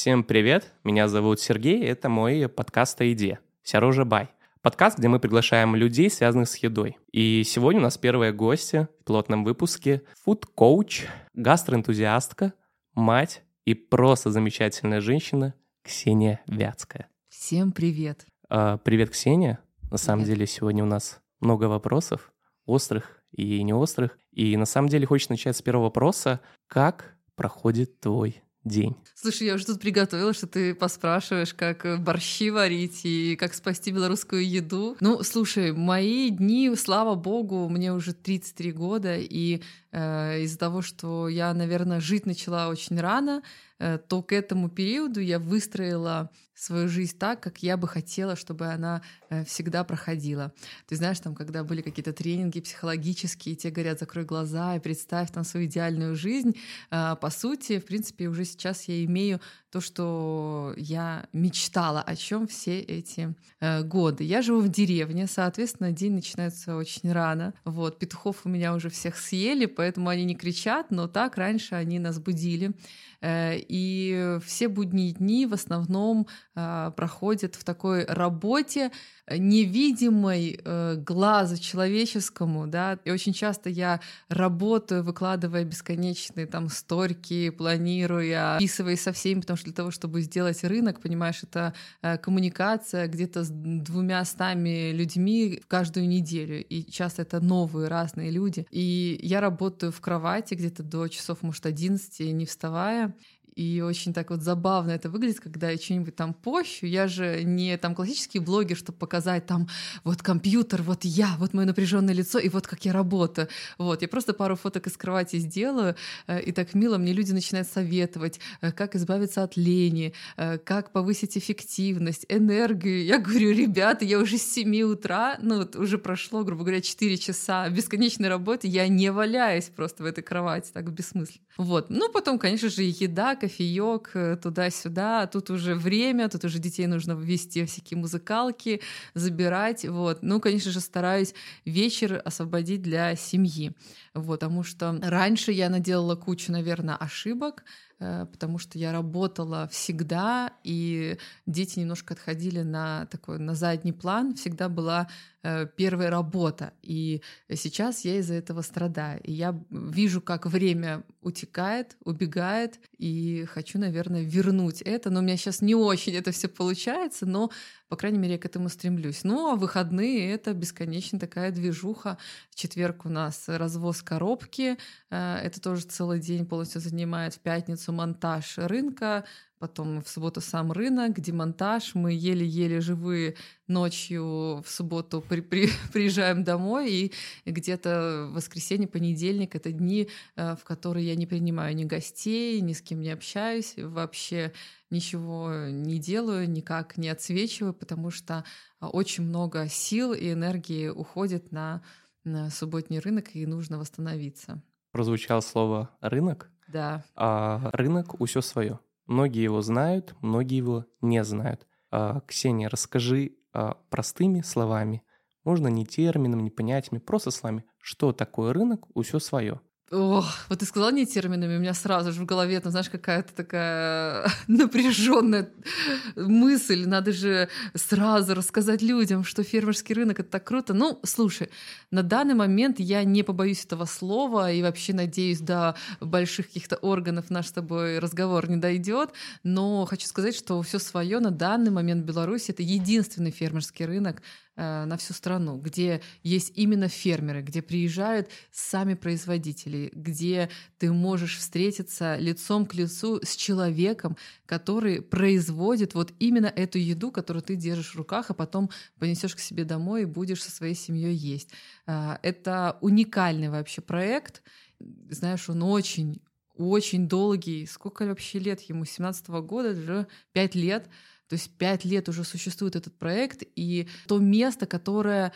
Всем привет, меня зовут Сергей, это мой подкаст о еде «Сярожа Бай». Подкаст, где мы приглашаем людей, связанных с едой. И сегодня у нас первые гости в пилотном выпуске – фуд-коуч, гастроэнтузиастка, мать и просто замечательная женщина Ксения Вятская. Всем привет. А, привет, Ксения. На самом привет. деле сегодня у нас много вопросов, острых и неострых. И на самом деле хочется начать с первого вопроса. Как проходит твой день. Слушай, я уже тут приготовила, что ты поспрашиваешь, как э, борщи варить и как спасти белорусскую еду. Ну, слушай, мои дни, слава богу, мне уже 33 года, и э, из-за того, что я, наверное, жить начала очень рано, то к этому периоду я выстроила свою жизнь так, как я бы хотела, чтобы она э, всегда проходила. Ты знаешь, там, когда были какие-то тренинги психологические, те говорят, закрой глаза и представь там свою идеальную жизнь, э, по сути, в принципе, уже сейчас я имею то, что я мечтала о чем все эти э, годы. Я живу в деревне, соответственно, день начинается очень рано. Вот, петухов у меня уже всех съели, поэтому они не кричат, но так раньше они нас будили. Э, и все будние дни в основном э, проходят в такой работе, невидимой э, глазу человеческому, да, и очень часто я работаю, выкладывая бесконечные там сторики, планируя, описываясь со всеми, потому что для того, чтобы сделать рынок, понимаешь, это э, коммуникация где-то с двумя стами людьми каждую неделю, и часто это новые разные люди, и я работаю в кровати где-то до часов, может, 11, не вставая, и очень так вот забавно это выглядит, когда я что-нибудь там пощу. Я же не там классический блогер, чтобы показать там вот компьютер, вот я, вот мое напряженное лицо, и вот как я работаю. Вот, я просто пару фоток из кровати сделаю, э, и так мило мне люди начинают советовать, э, как избавиться от лени, э, как повысить эффективность, энергию. Я говорю, ребята, я уже с 7 утра, ну вот уже прошло, грубо говоря, 4 часа бесконечной работы, я не валяюсь просто в этой кровати, так бессмысленно. Вот. Ну, потом, конечно же, еда, кофеек э, туда-сюда. Тут уже время, тут уже детей нужно ввести всякие музыкалки, забирать. Вот. Ну, конечно же, стараюсь вечер освободить для семьи. Вот, потому что раньше я наделала кучу, наверное, ошибок, потому что я работала всегда, и дети немножко отходили на такой на задний план. Всегда была э, первая работа, и сейчас я из-за этого страдаю. И я вижу, как время утекает, убегает, и хочу, наверное, вернуть это. Но у меня сейчас не очень это все получается, но по крайней мере, я к этому стремлюсь. Ну, а выходные — это бесконечно такая движуха. В четверг у нас развоз коробки. Э, это тоже целый день полностью занимает. В пятницу монтаж рынка, потом в субботу сам рынок, демонтаж. Мы еле-еле живые ночью в субботу при, при, приезжаем домой, и где-то воскресенье, понедельник — это дни, э, в которые я не принимаю ни гостей, ни с кем не общаюсь, вообще ничего не делаю, никак не отсвечиваю, потому что а, очень много сил и энергии уходит на, на субботний рынок, и нужно восстановиться. Прозвучало слово «рынок». Да. А рынок усё свое. Многие его знают, многие его не знают. А, Ксения, расскажи а, простыми словами, можно не терминами, не понятиями, просто словами, что такое рынок, усё свое. Ох, вот ты сказал не терминами, у меня сразу же в голове, там, знаешь, какая-то такая напряженная мысль. Надо же сразу рассказать людям, что фермерский рынок это так круто. Ну, слушай, на данный момент я не побоюсь этого слова и вообще надеюсь, до больших каких-то органов наш с тобой разговор не дойдет. Но хочу сказать, что все свое на данный момент в Беларуси это единственный фермерский рынок, на всю страну, где есть именно фермеры, где приезжают сами производители, где ты можешь встретиться лицом к лицу с человеком, который производит вот именно эту еду, которую ты держишь в руках, а потом понесешь к себе домой и будешь со своей семьей есть. Э, это уникальный вообще проект. Знаешь, он очень очень долгий. Сколько вообще лет ему? 17 -го года, уже 5 лет. То есть пять лет уже существует этот проект, и то место, которое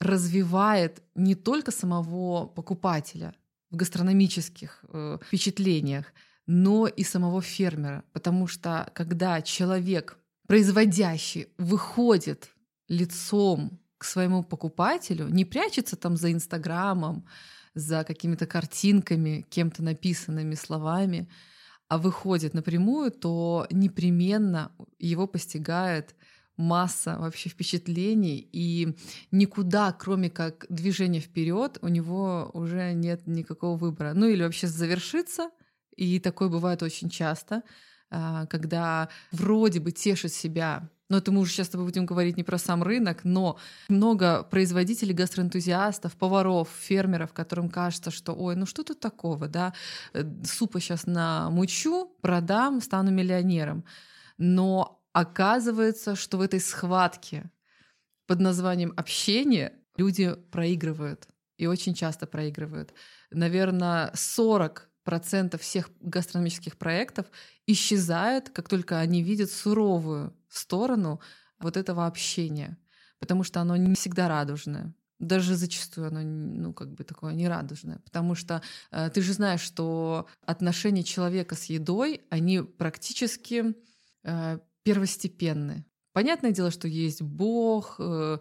развивает не только самого покупателя в гастрономических э, впечатлениях, но и самого фермера. Потому что когда человек, производящий, выходит лицом к своему покупателю, не прячется там за Инстаграмом, за какими-то картинками, кем-то написанными словами, выходит напрямую, то непременно его постигает масса вообще впечатлений, и никуда, кроме как движения вперед, у него уже нет никакого выбора. Ну или вообще завершиться, и такое бывает очень часто, а, когда вроде бы тешит себя но это мы уже сейчас с тобой будем говорить не про сам рынок, но много производителей, гастроэнтузиастов, поваров, фермеров, которым кажется, что ой, ну что тут такого, да, супа сейчас намучу, продам, стану миллионером. Но Оказывается, что в этой схватке под названием общение люди проигрывают. И очень часто проигрывают. Наверное, 40 процентов всех гастрономических проектов исчезает, как только они видят суровую сторону вот этого общения, потому что оно не всегда радужное. Даже зачастую оно, ну, как бы такое нерадужное. Потому что э, ты же знаешь, что отношения человека с едой, они практически э, первостепенны. Понятное дело, что есть Бог, э,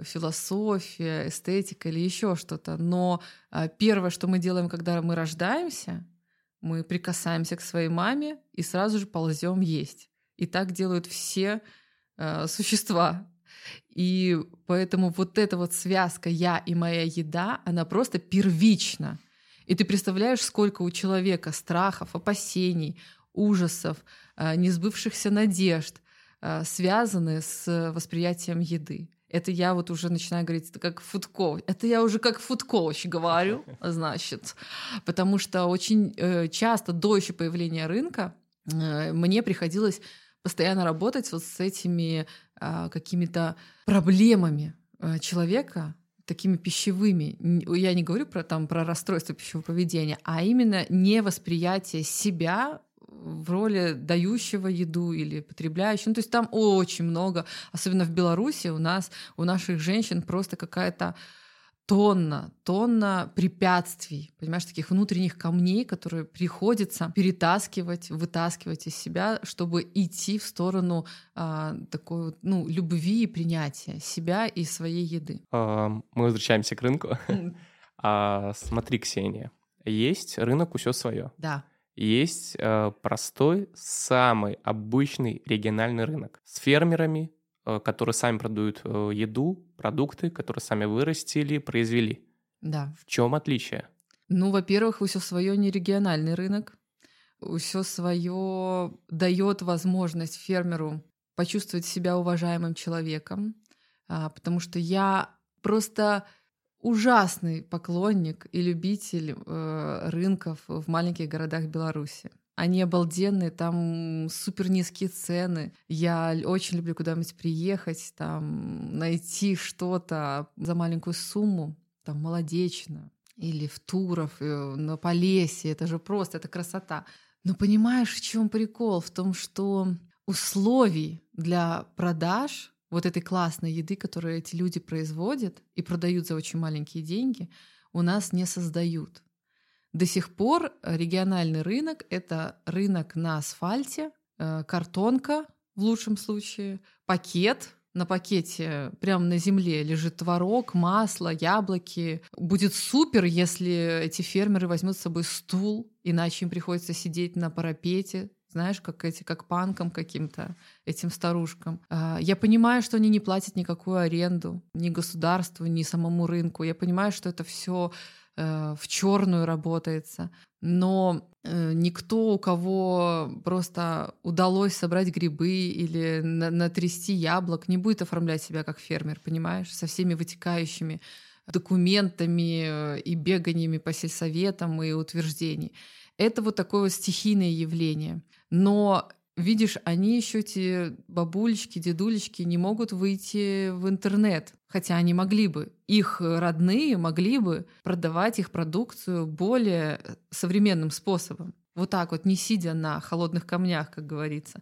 философия, эстетика или еще что-то, но э, первое, что мы делаем, когда мы рождаемся, мы прикасаемся к своей маме и сразу же ползем есть. И так делают все э, существа. И поэтому вот эта вот связка «я» и «моя еда», она просто первична. И ты представляешь, сколько у человека страхов, опасений, ужасов, э, несбывшихся надежд, э, связаны с восприятием еды. Это я вот уже начинаю говорить это как фудкоуч. Это я уже как фудкоуч говорю, значит. Потому что очень э, часто до еще появления рынка мне приходилось постоянно работать вот с этими какими-то проблемами человека, такими пищевыми. Я не говорю про, там, про расстройство пищевого поведения, а именно невосприятие себя в роли дающего еду или потребляющего. Ну, то есть там очень много, особенно в Беларуси у нас, у наших женщин просто какая-то тонна, тонна препятствий, понимаешь, таких внутренних камней, которые приходится перетаскивать, вытаскивать из себя, чтобы идти в сторону а, такой ну, любви и принятия себя и своей еды. Мы возвращаемся к рынку. А, смотри, Ксения, есть рынок все свое. Да есть э, простой, самый обычный региональный рынок с фермерами, э, которые сами продают э, еду, продукты, которые сами вырастили, произвели. Да. В чем отличие? Ну, во-первых, все свое не региональный рынок. Все свое дает возможность фермеру почувствовать себя уважаемым человеком, а, потому что я просто ужасный поклонник и любитель э, рынков в маленьких городах Беларуси. Они обалденные, там супер низкие цены. Я очень люблю куда-нибудь приехать, там найти что-то за маленькую сумму, там молодечно или в Туров, э, на Полесье. Это же просто, это красота. Но понимаешь, в чем прикол? В том, что условий для продаж вот этой классной еды, которую эти люди производят и продают за очень маленькие деньги, у нас не создают. До сих пор региональный рынок — это рынок на асфальте, э, картонка в лучшем случае, пакет, на пакете прямо на земле лежит творог, масло, яблоки. Будет супер, если эти фермеры возьмут с собой стул, иначе им приходится сидеть на парапете знаешь, как эти, как панкам каким-то, этим старушкам. А, я понимаю, что они не платят никакую аренду ни государству, ни самому рынку. Я понимаю, что это все э, в черную работается. Но э, никто, у кого просто удалось собрать грибы или натрясти яблок, не будет оформлять себя как фермер, понимаешь, со всеми вытекающими документами э, и беганиями по сельсоветам и утверждений. Это вот такое вот стихийное явление. Но видишь, они еще эти бабулечки, дедулечки не могут выйти в интернет, хотя они могли бы. Их родные могли бы продавать их продукцию более современным способом. Вот так вот, не сидя на холодных камнях, как говорится.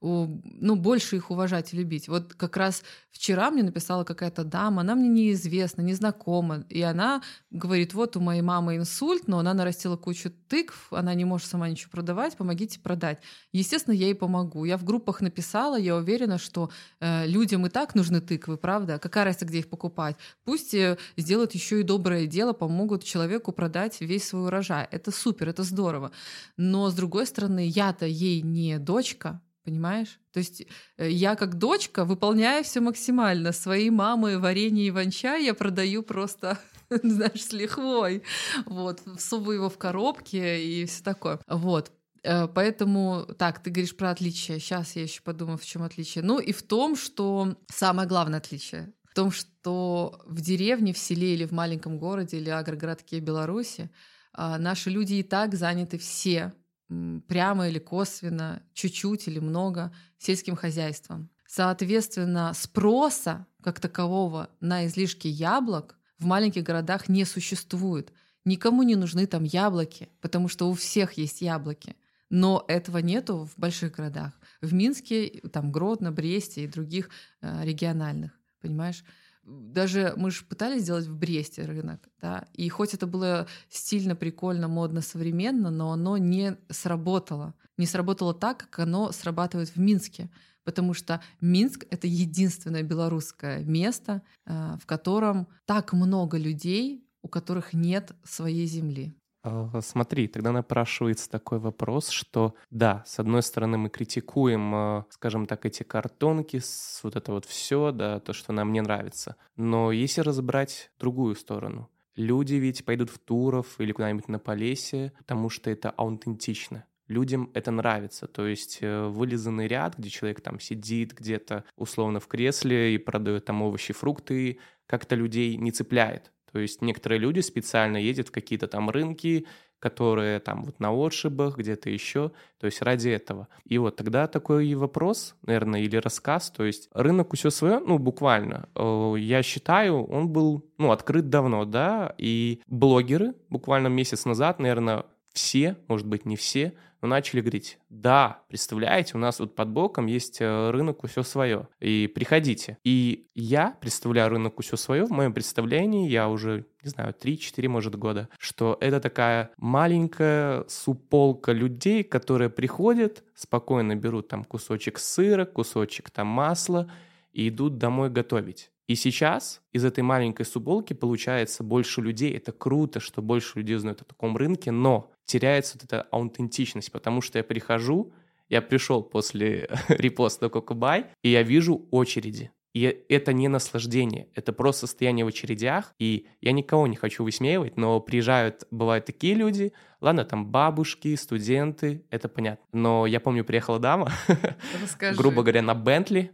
Ну, больше их уважать и любить. Вот как раз вчера мне написала какая-то дама, она мне неизвестна, незнакома, и она говорит, вот у моей мамы инсульт, но она нарастила кучу тыкв, она не может сама ничего продавать, помогите продать. Естественно, я ей помогу. Я в группах написала, я уверена, что э, людям и так нужны тыквы, правда? Какая разница, где их покупать? Пусть э, сделают еще и доброе дело, помогут человеку продать весь свой урожай. Это супер, это здорово. Но, с другой стороны, я-то ей не дочка, Понимаешь? То есть э, я как дочка выполняю все максимально. Своей мамы варенье и ванчай я продаю просто, знаешь, с лихвой. Вот, всовываю его в коробке и все такое. Вот. Э, поэтому, так, ты говоришь про отличие. Сейчас я еще подумаю, в чем отличие. Ну и в том, что самое главное отличие в том, что в деревне, в селе или в маленьком городе или агрогородке Беларуси а, наши люди и так заняты все прямо или косвенно, чуть-чуть или много сельским хозяйством. Соответственно, спроса как такового на излишки яблок в маленьких городах не существует. Никому не нужны там яблоки, потому что у всех есть яблоки. Но этого нету в больших городах. В Минске, там Гродно, Бресте и других э, региональных, понимаешь? Даже мы же пытались сделать в Бресте рынок, да, и хоть это было стильно, прикольно, модно, современно, но оно не сработало. Не сработало так, как оно срабатывает в Минске, потому что Минск — это единственное белорусское место, э, в котором так много людей, у которых нет своей земли. А, смотри, тогда напрашивается такой вопрос, что да, с одной стороны мы критикуем, а, скажем так, эти картонки, вот это вот все, да, то, что нам не нравится. Но если разобрать другую сторону, люди ведь пойдут в Туров или куда-нибудь на Полесье, потому что это аутентично людям это нравится. То есть э, вылизанный ряд, где человек там сидит где-то условно в кресле и продает там овощи, фрукты, как-то людей не цепляет. То есть некоторые люди специально ездят в какие-то там рынки, которые там вот на отшибах, где-то еще, то есть ради этого. И вот тогда такой вопрос, наверное, или рассказ, то есть рынок все свое, ну, буквально, э, я считаю, он был, ну, открыт давно, да, и блогеры буквально месяц назад, наверное, все, может быть, не все, но начали говорить, да, представляете, у нас вот под боком есть э, рынок все свое, и приходите. И я представляю рынок все свое, в моем представлении, я уже, не знаю, 3-4, может, года, что это такая маленькая суполка людей, которые приходят, спокойно берут там кусочек сыра, кусочек там масла и идут домой готовить. И сейчас из этой маленькой суболки получается больше людей. Это круто, что больше людей знают о таком рынке, но теряется вот эта аутентичность, потому что я прихожу, я пришел после репоста Кокубай, и я вижу очереди. И это не наслаждение, это просто состояние в очередях. И я никого не хочу высмеивать, но приезжают, бывают такие люди, ладно, там бабушки, студенты, это понятно. Но я помню, приехала дама, грубо говоря, на Бентли.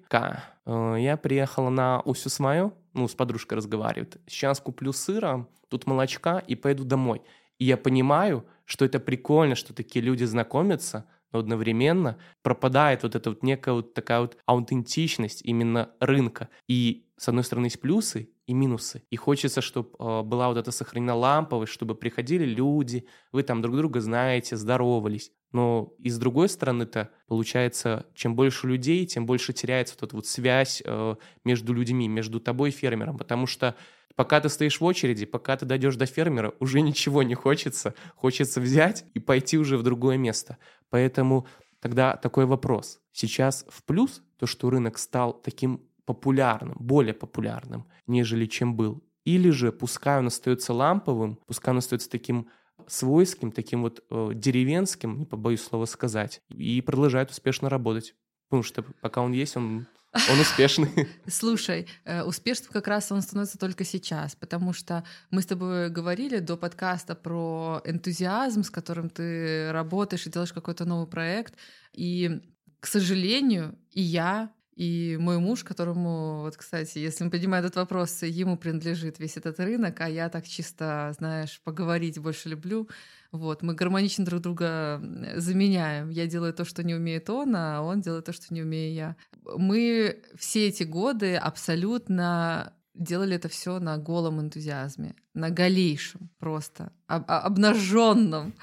Э, я приехала на Усюсмаю, ну, с подружкой разговаривает. Сейчас куплю сыра, тут молочка и пойду домой. И я понимаю, что это прикольно, что такие люди знакомятся, но одновременно пропадает вот эта вот некая вот такая вот аутентичность именно рынка. И с одной стороны есть плюсы и минусы. И хочется, чтобы э, была вот эта сохранена ламповость, чтобы приходили люди, вы там друг друга знаете, здоровались. Но и с другой стороны-то, получается, чем больше людей, тем больше теряется вот эта вот связь э, между людьми, между тобой и фермером. Потому что пока ты стоишь в очереди, пока ты дойдешь до фермера, уже ничего не хочется. Хочется взять и пойти уже в другое место. Поэтому тогда такой вопрос. Сейчас в плюс то, что рынок стал таким популярным, более популярным, нежели чем был. Или же пускай он остается ламповым, пускай он остается таким свойским, таким вот э, деревенским, не побоюсь слова сказать, и продолжает успешно работать. Потому что пока он есть, он он успешный. Слушай, э, успешным как раз он становится только сейчас, потому что мы с тобой говорили до подкаста про энтузиазм, с которым ты работаешь и делаешь какой-то новый проект. И, к сожалению, и я, и мой муж, которому, вот, кстати, если мы поднимаем этот вопрос, ему принадлежит весь этот рынок, а я так чисто, знаешь, поговорить больше люблю. Вот, мы гармонично друг друга заменяем. Я делаю то, что не умеет он, а он делает то, что не умею я. Мы все эти годы абсолютно делали это все на голом энтузиазме, на голейшем просто, об, обнаженном.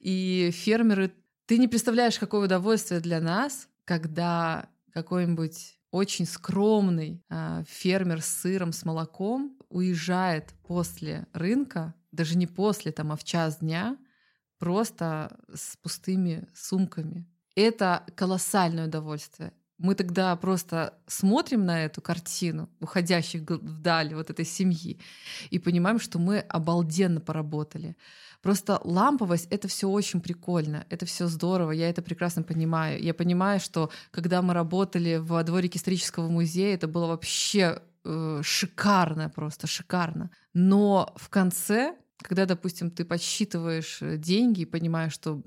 И фермеры, ты не представляешь, какое удовольствие для нас когда какой-нибудь очень скромный э, фермер с сыром, с молоком уезжает после рынка, даже не после, там, а в час дня, просто с пустыми сумками. Это колоссальное удовольствие. Мы тогда просто смотрим на эту картину уходящих вдаль вот этой семьи и понимаем, что мы обалденно поработали. Просто ламповость — это все очень прикольно, это все здорово, я это прекрасно понимаю. Я понимаю, что когда мы работали в дворике исторического музея, это было вообще э, шикарно, просто шикарно. Но в конце, когда, допустим, ты подсчитываешь э, деньги и понимаешь, что,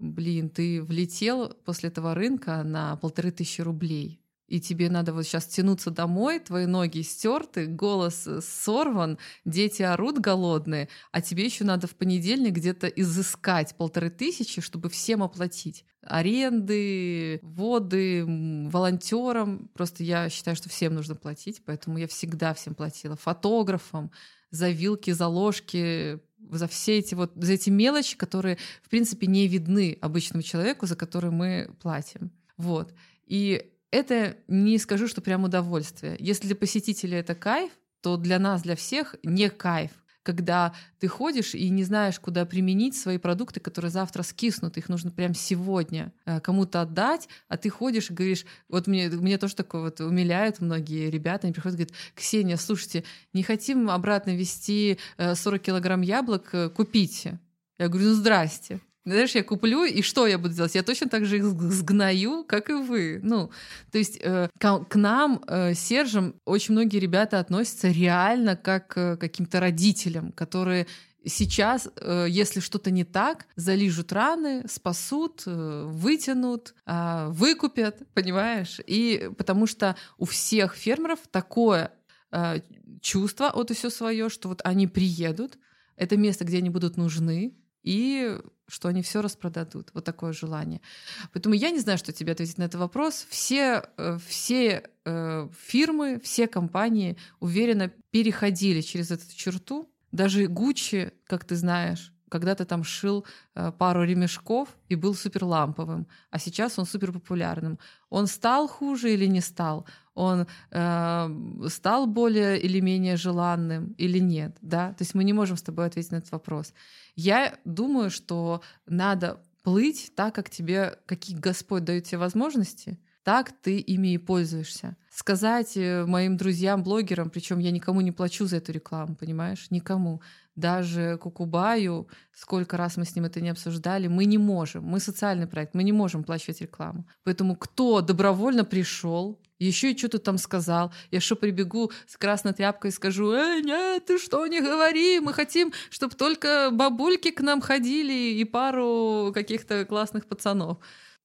блин, ты влетел после этого рынка на полторы тысячи рублей, и тебе надо вот сейчас тянуться домой, твои ноги стерты, голос э, сорван, дети орут голодные, а тебе еще надо в понедельник где-то изыскать полторы тысячи, чтобы всем оплатить. Аренды, воды, волонтерам. Просто я считаю, что всем нужно платить, поэтому я всегда всем платила. Фотографам, за вилки, за ложки, за все эти вот, за эти мелочи, которые, в принципе, не видны обычному человеку, за которые мы платим. Вот. И это не скажу, что прям удовольствие. Если для посетителя это кайф, то для нас, для всех не кайф когда ты ходишь и не знаешь, куда применить свои продукты, которые завтра скиснут, их нужно прям сегодня э, кому-то отдать, а ты ходишь и говоришь, вот мне, мне тоже такое вот умиляют многие ребята, они приходят и говорят, Ксения, слушайте, не хотим обратно вести 40 э, килограмм яблок, э, купите. Я говорю, ну здрасте. Знаешь, я куплю, и что я буду делать? Я точно так же их сгною, как и вы. Ну, то есть э, к, к нам, э, Сержем, очень многие ребята относятся реально как к каким-то родителям, которые сейчас, э, если что-то не так, залижут раны, спасут, э, вытянут, э, выкупят, понимаешь? И потому что у всех фермеров такое э, чувство от и все свое, что вот они приедут, это место, где они будут нужны, и что они все распродадут. Вот такое желание. Поэтому я не знаю, что тебе ответить на этот вопрос. Все, э, все э, фирмы, все компании уверенно переходили через эту черту. Даже Гуччи, как ты знаешь, когда-то там шил э, пару ремешков и был супер ламповым, а сейчас он супер популярным. Он стал хуже или не стал? Он э, стал более или менее желанным или нет? Да? То есть мы не можем с тобой ответить на этот вопрос. Я думаю, что надо плыть так, как тебе, какие Господь дает тебе возможности, так ты ими и пользуешься. Сказать э, моим друзьям, блогерам, причем я никому не плачу за эту рекламу, понимаешь? Никому. Даже Кукубаю, сколько раз мы с ним это не обсуждали, мы не можем. Мы социальный проект, мы не можем плачивать рекламу. Поэтому кто добровольно пришел, еще и что-то там сказал. Я что, прибегу с красной тряпкой и скажу, «Эй, нет, ты что, не говори, мы хотим, чтобы только бабульки к нам ходили и пару каких-то классных пацанов,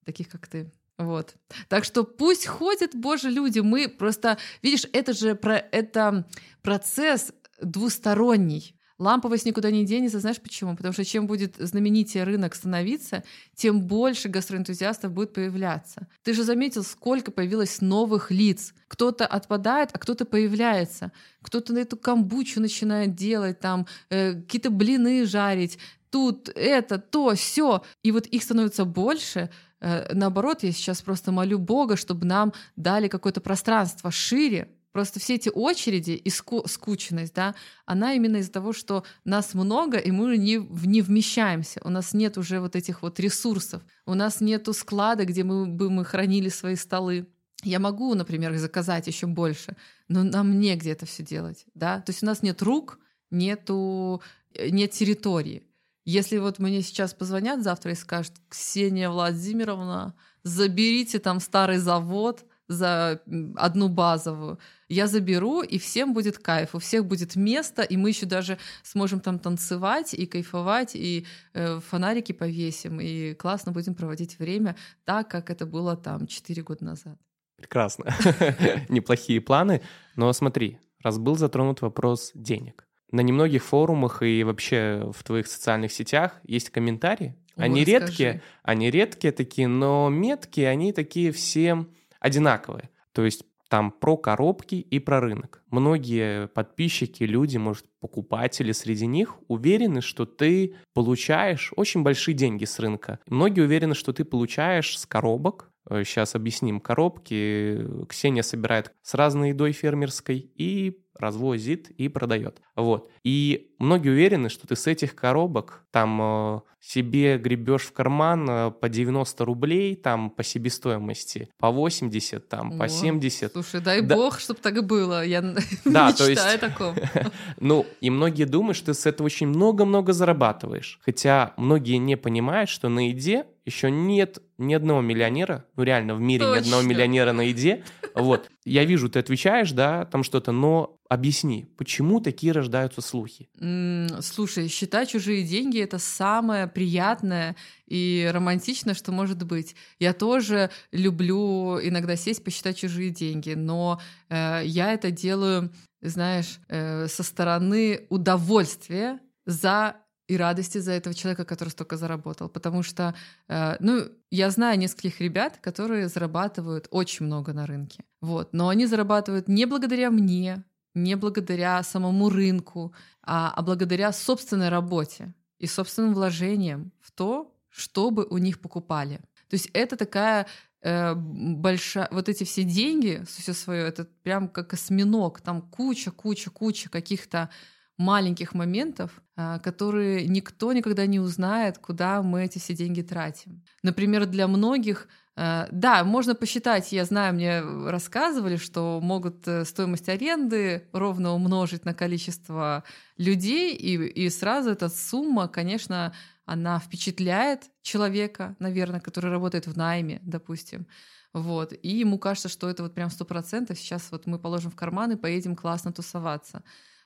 таких как ты. Вот. Так что пусть ходят, боже, люди. Мы просто, видишь, это же про, это процесс двусторонний. Ламповость никуда не денется, знаешь почему? Потому что чем будет знаменитее рынок становиться, тем больше гастроэнтузиастов будет появляться. Ты же заметил, сколько появилось новых лиц. Кто-то отпадает, а кто-то появляется. Кто-то на эту камбучу начинает делать, там э, какие-то блины жарить, тут это, то, все. И вот их становится больше, Э, наоборот, я сейчас просто молю Бога, чтобы нам дали какое-то пространство шире. Просто все эти очереди и ску- скучность, да, она именно из-за того, что нас много, и мы не, не вмещаемся. У нас нет уже вот этих вот ресурсов. У нас нету склада, где мы бы мы хранили свои столы. Я могу, например, заказать еще больше, но нам негде это все делать, да. То есть у нас нет рук, нету, э, нет территории. Если вот мне сейчас позвонят завтра и скажут, Ксения Владимировна, заберите там старый завод за одну базовую, я заберу, и всем будет кайф, у всех будет место, и мы еще даже сможем там танцевать и кайфовать, и э, фонарики повесим, и классно будем проводить время так, как это было там 4 года назад. Прекрасно. Неплохие планы. Но смотри, раз был затронут вопрос денег, на немногих форумах и вообще в твоих социальных сетях есть комментарии. Они редкие, они редкие такие, но меткие, они такие все одинаковые. То есть там про коробки и про рынок. Многие подписчики, люди, может, покупатели среди них уверены, что ты получаешь очень большие деньги с рынка. Многие уверены, что ты получаешь с коробок Сейчас объясним коробки. Ксения собирает с разной едой фермерской и развозит и продает. Вот. И многие уверены, что ты с этих коробок там э, себе гребешь в карман э, по 90 рублей, там по себестоимости, по 80, там О, по 70. Слушай, дай да. бог, чтобы так и было. Я да, мечтаю то есть, о таком. ну, и многие думают, что ты с этого очень много-много зарабатываешь. Хотя многие не понимают, что на еде еще нет ни одного миллионера, ну реально в мире Точно. ни одного миллионера на еде. Вот. Я вижу, ты отвечаешь, да, там что-то, но объясни, почему такие рождаются слухи? слушай, считать чужие деньги — это самое приятное и романтичное, что может быть. Я тоже люблю иногда сесть, посчитать чужие деньги, но э, я это делаю, знаешь, э, со стороны удовольствия за и радости за этого человека, который столько заработал. Потому что, э, ну, я знаю нескольких ребят, которые зарабатывают очень много на рынке. Вот. Но они зарабатывают не благодаря мне, не благодаря самому рынку, а, а благодаря собственной работе и собственным вложениям в то, чтобы у них покупали. То есть это такая э, большая... Вот эти все деньги, все свое, это прям как осьминог, там куча, куча, куча каких-то маленьких моментов, а, которые никто никогда не узнает, куда мы эти все деньги тратим. Например, для многих а, да, можно посчитать, я знаю, мне рассказывали, что могут э, стоимость аренды ровно умножить на количество людей, и, и сразу эта сумма, конечно, она впечатляет человека, наверное, который работает в найме, допустим. Вот. И ему кажется, что это вот прям сто процентов. Сейчас вот мы положим в карман и поедем классно тусоваться.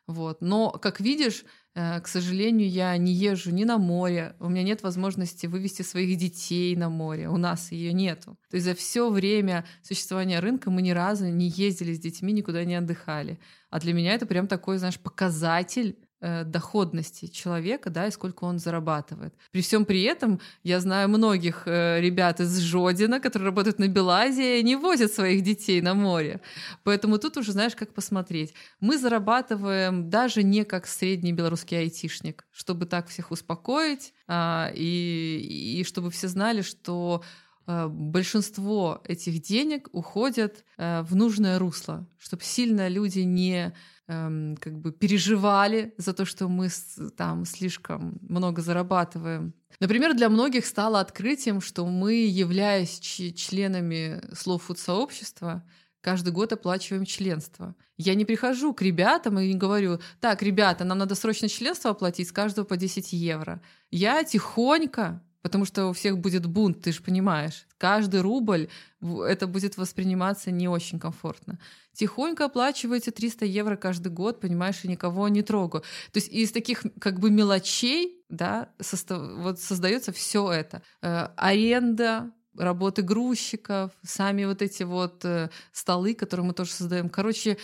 Вот. Но, как видишь, э, к сожалению, я не езжу ни на море, у меня нет возможности вывести своих детей на море, у нас ее нету. То есть за все время существования рынка мы ни разу не ездили с детьми, никуда не отдыхали. А для меня это прям такой, знаешь, показатель доходности человека, да, и сколько он зарабатывает. При всем при этом я знаю многих э, ребят из Жодина, которые работают на Белазе, и не возят своих детей на море. Поэтому тут уже знаешь, как посмотреть. Мы зарабатываем даже не как средний белорусский айтишник, чтобы так всех успокоить, а, и, и чтобы все знали, что э, большинство этих денег уходят в нужное русло, чтобы сильно люди не эм, как бы переживали за то, что мы там слишком много зарабатываем. Например, для многих стало открытием, что мы, являясь членами Slow Food сообщества, каждый год оплачиваем членство. Я не прихожу к ребятам и не говорю, так, ребята, нам надо срочно членство оплатить, с каждого по 10 евро. Я тихонько Потому что у всех будет бунт, ты же понимаешь. Каждый рубль это будет восприниматься не очень комфортно. Тихонько оплачиваете 300 евро каждый год, понимаешь, и никого не трогаю. То есть из таких как бы мелочей, да, состав, вот создается все это. Э, аренда, работы грузчиков, сами вот эти вот э, столы, которые мы тоже создаем. Короче,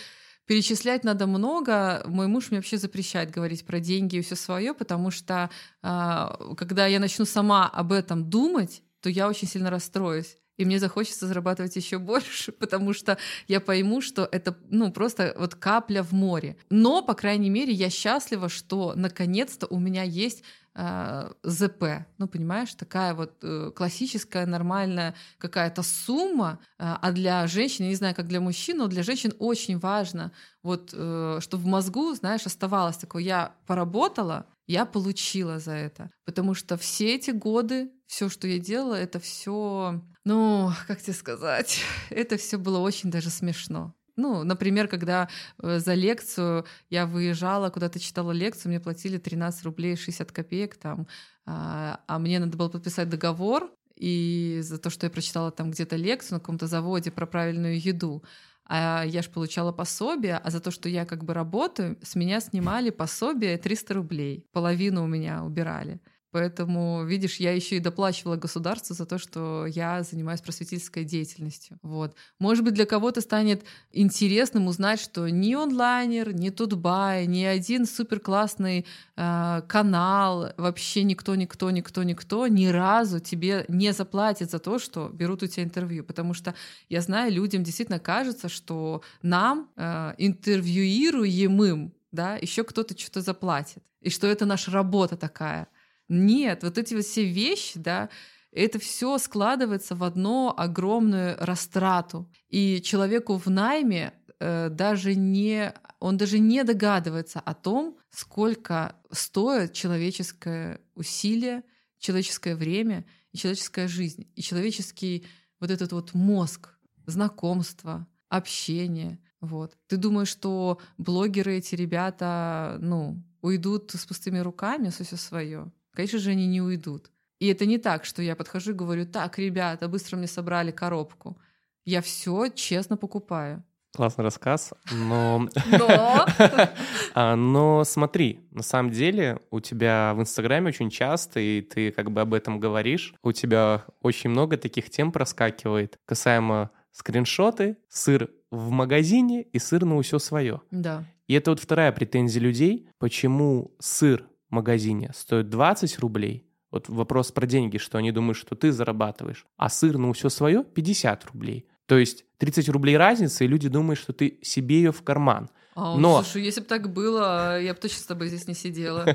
перечислять надо много. Мой муж мне вообще запрещает говорить про деньги и все свое, потому что а, когда я начну сама об этом думать, то я очень сильно расстроюсь. И мне захочется зарабатывать еще больше, потому что я пойму, что это ну, просто вот капля в море. Но, по крайней мере, я счастлива, что наконец-то у меня есть э, ЗП. Ну, понимаешь, такая вот э, классическая, нормальная какая-то сумма. Э, а для женщин, я не знаю, как для мужчин, но для женщин очень важно, вот, э, чтобы в мозгу, знаешь, оставалось такое, я поработала, я получила за это. Потому что все эти годы, все, что я делала, это все, ну, как тебе сказать, это все было очень даже смешно. Ну, например, когда э, за лекцию я выезжала, куда-то читала лекцию, мне платили 13 рублей 60 копеек там, а, а мне надо было подписать договор, и за то, что я прочитала там где-то лекцию на каком-то заводе про правильную еду, а я же получала пособие, а за то, что я как бы работаю, с меня снимали пособие 300 рублей, половину у меня убирали. Поэтому, видишь, я еще и доплачивала государству за то, что я занимаюсь просветительской деятельностью. Вот. Может быть, для кого-то станет интересным узнать, что ни онлайнер, ни Тутбай, ни один супер классный э, канал, вообще никто, никто, никто, никто ни разу тебе не заплатит за то, что берут у тебя интервью. Потому что я знаю, людям действительно кажется, что нам, э, интервьюируемым, да, еще кто-то что-то заплатит. И что это наша работа такая. Нет, вот эти вот все вещи, да, Это все складывается в одну огромную растрату. И человеку в найме э, даже не, он даже не догадывается о том, сколько стоит человеческое усилие, человеческое время и человеческая жизнь, и человеческий вот этот вот мозг, знакомство, общение. Вот. Ты думаешь, что блогеры эти ребята, ну, уйдут с пустыми руками, все свое? Конечно же, они не уйдут. И это не так, что я подхожу и говорю, так, ребята, быстро мне собрали коробку. Я все честно покупаю. Классный рассказ, но... Но... А, но смотри, на самом деле у тебя в Инстаграме очень часто, и ты как бы об этом говоришь, у тебя очень много таких тем проскакивает касаемо скриншоты, сыр в магазине и сыр на все свое. Да. И это вот вторая претензия людей, почему сыр магазине стоит 20 рублей, вот вопрос про деньги, что они думают, что ты зарабатываешь, а сыр на все свое 50 рублей. То есть 30 рублей разница, и люди думают, что ты себе ее в карман. А, Но... Слушай, если бы так было, я бы точно с тобой здесь не сидела.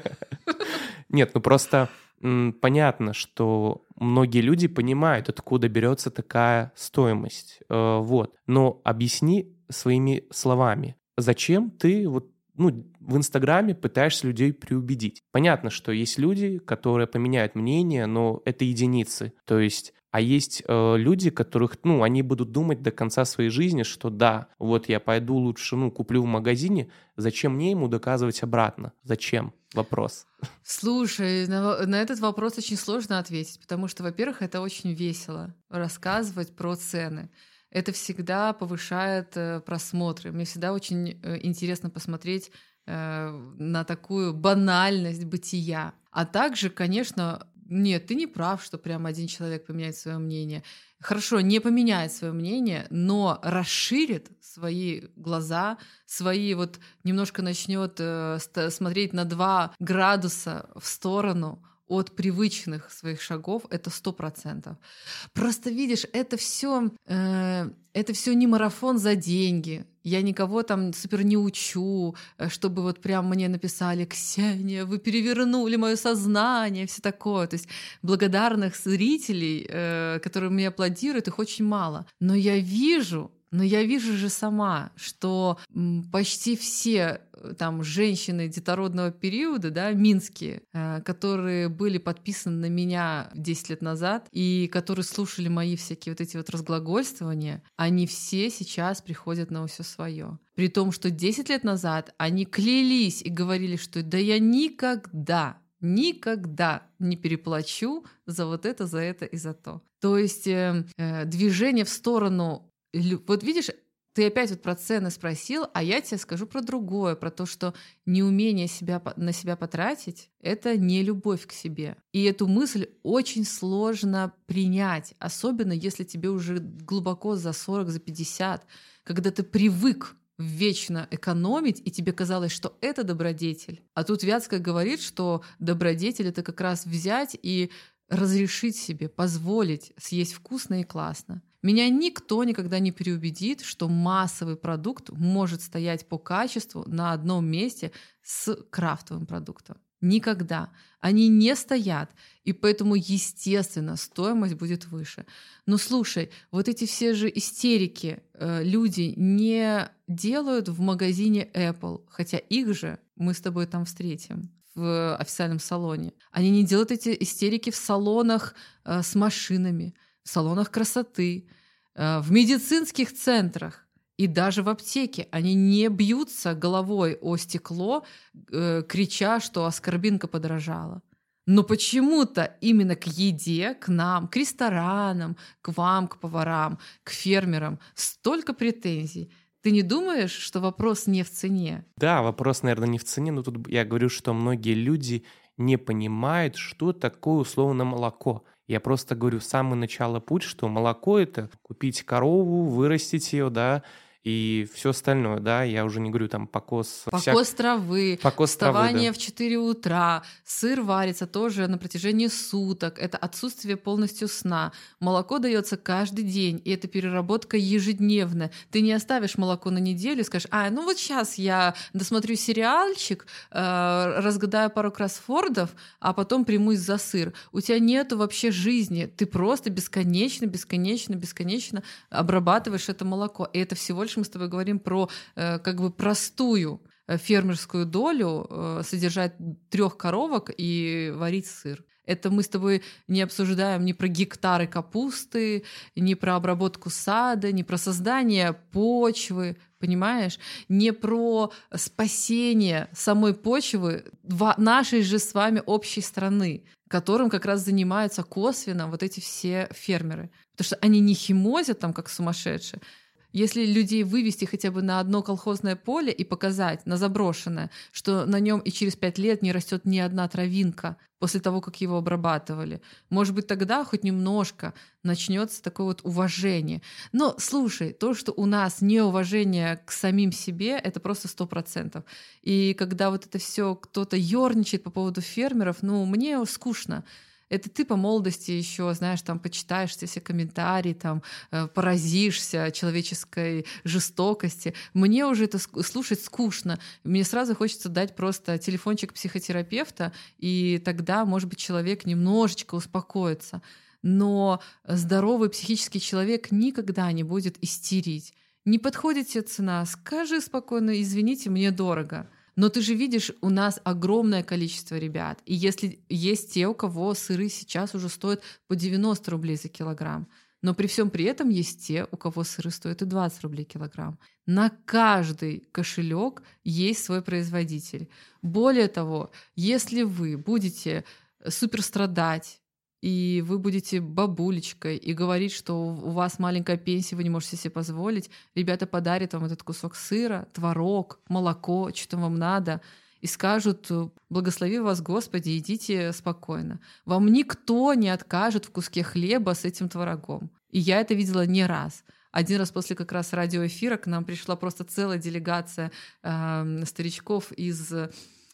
Нет, ну просто понятно, что многие люди понимают, откуда берется такая стоимость. Э, вот. Но объясни своими словами, зачем ты вот ну, в Инстаграме пытаешься людей преубедить. Понятно, что есть люди, которые поменяют мнение, но это единицы. То есть а есть э, люди, которых, ну, они будут думать до конца своей жизни, что да, вот я пойду лучше, ну, куплю в магазине, зачем мне ему доказывать обратно? Зачем? Вопрос. Слушай, на, на этот вопрос очень сложно ответить, потому что, во-первых, это очень весело рассказывать про цены. Это всегда повышает э, просмотры. Мне всегда очень э, интересно посмотреть э, на такую банальность бытия. А также, конечно, нет, ты не прав, что прям один человек поменяет свое мнение. Хорошо, не поменяет свое мнение, но расширит свои глаза, свои вот немножко начнет смотреть на два градуса в сторону от привычных своих шагов, это сто процентов. Просто видишь, это все, э, это все не марафон за деньги. Я никого там супер не учу, э, чтобы вот прям мне написали «Ксения, вы перевернули мое сознание», все такое. То есть благодарных зрителей, э, которые мне аплодируют, их очень мало. Но я вижу, но я вижу же сама, что почти все э, там женщины детородного периода, да, минские, э, которые были подписаны на меня 10 лет назад и которые слушали мои всякие вот эти вот разглагольствования, они все сейчас приходят на все свое. При том, что 10 лет назад они клялись и говорили, что да я никогда никогда не переплачу за вот это, за это и за то. То есть э, э, движение в сторону вот видишь, ты опять вот про цены спросил, а я тебе скажу про другое, про то, что неумение себя, на себя потратить — это не любовь к себе. И эту мысль очень сложно принять, особенно если тебе уже глубоко за 40, за 50, когда ты привык вечно экономить, и тебе казалось, что это добродетель. А тут Вятская говорит, что добродетель — это как раз взять и разрешить себе, позволить съесть вкусно и классно. Меня никто никогда не переубедит, что массовый продукт может стоять по качеству на одном месте с крафтовым продуктом. Никогда. Они не стоят, и поэтому, естественно, стоимость будет выше. Но слушай, вот эти все же истерики э, люди не делают в магазине Apple, хотя их же мы с тобой там встретим в официальном салоне. Они не делают эти истерики в салонах э, с машинами салонах красоты, э, в медицинских центрах и даже в аптеке. Они не бьются головой о стекло, э, крича, что аскорбинка подорожала. Но почему-то именно к еде, к нам, к ресторанам, к вам, к поварам, к фермерам столько претензий. Ты не думаешь, что вопрос не в цене? Да, вопрос, наверное, не в цене, но тут я говорю, что многие люди не понимают, что такое условно молоко. Я просто говорю с самого начала путь, что молоко — это купить корову, вырастить ее, да, и все остальное, да, я уже не говорю там покос... Покос вся... травы, покос вставание травы, да. в 4 утра, сыр варится тоже на протяжении суток, это отсутствие полностью сна. Молоко дается каждый день, и это переработка ежедневная. Ты не оставишь молоко на неделю и скажешь, а, ну вот сейчас я досмотрю сериальчик, э, разгадаю пару кроссфордов, а потом примусь за сыр. У тебя нету вообще жизни, ты просто бесконечно, бесконечно, бесконечно обрабатываешь это молоко, и это всего лишь больше мы с тобой говорим про э, как бы простую э, фермерскую долю, э, содержать трех коровок и варить сыр. Это мы с тобой не обсуждаем ни про гектары капусты, ни про обработку сада, ни про создание почвы, понимаешь? Не про спасение самой почвы нашей же с вами общей страны, которым как раз занимаются косвенно вот эти все фермеры. Потому что они не химозят там как сумасшедшие, если людей вывести хотя бы на одно колхозное поле и показать, на заброшенное, что на нем и через пять лет не растет ни одна травинка после того, как его обрабатывали, может быть, тогда хоть немножко начнется такое вот уважение. Но слушай, то, что у нас неуважение к самим себе, это просто сто процентов. И когда вот это все кто-то ерничает по поводу фермеров, ну, мне скучно это ты по молодости еще, знаешь, там почитаешь все комментарии, там э, поразишься человеческой жестокости. Мне уже это слушать скучно. Мне сразу хочется дать просто телефончик психотерапевта, и тогда, может быть, человек немножечко успокоится. Но здоровый психический человек никогда не будет истерить. Не подходит тебе цена, скажи спокойно, извините, мне дорого. Но ты же видишь, у нас огромное количество ребят. И если есть те, у кого сыры сейчас уже стоят по 90 рублей за килограмм, но при всем при этом есть те, у кого сыры стоят и 20 рублей килограмм. На каждый кошелек есть свой производитель. Более того, если вы будете супер страдать и вы будете бабулечкой и говорить, что у вас маленькая пенсия, вы не можете себе позволить, ребята подарят вам этот кусок сыра, творог, молоко, что вам надо, и скажут, благослови вас Господи, идите спокойно. Вам никто не откажет в куске хлеба с этим творогом. И я это видела не раз. Один раз после как раз радиоэфира к нам пришла просто целая делегация э, старичков из